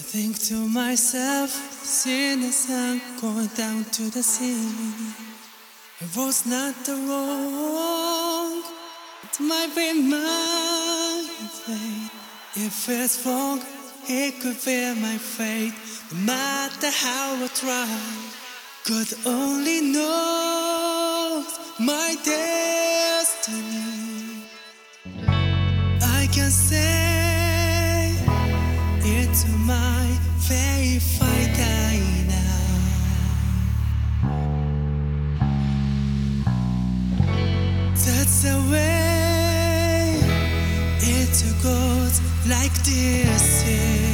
I think to myself, seeing the sun going down to the sea. It was not the wrong, it might be my fate. If it's wrong, it could be my fate. No matter how I try, God only knows my destiny. I can say it's my fate if I die now. That's the way it goes like this. yeah.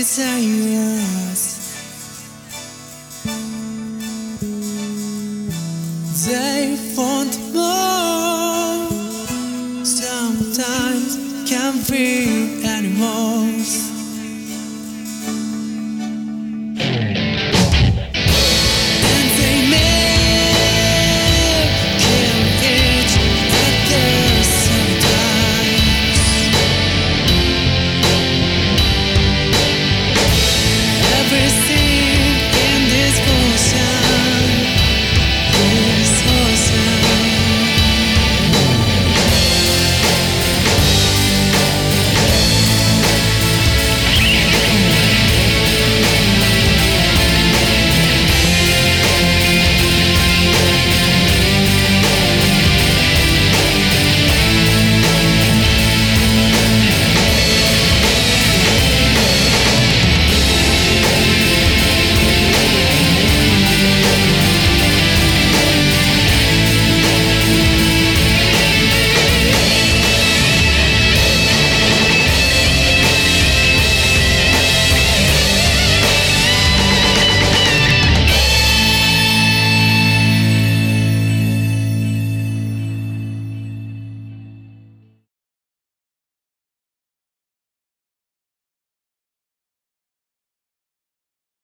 Desires. They want more. Sometimes can't be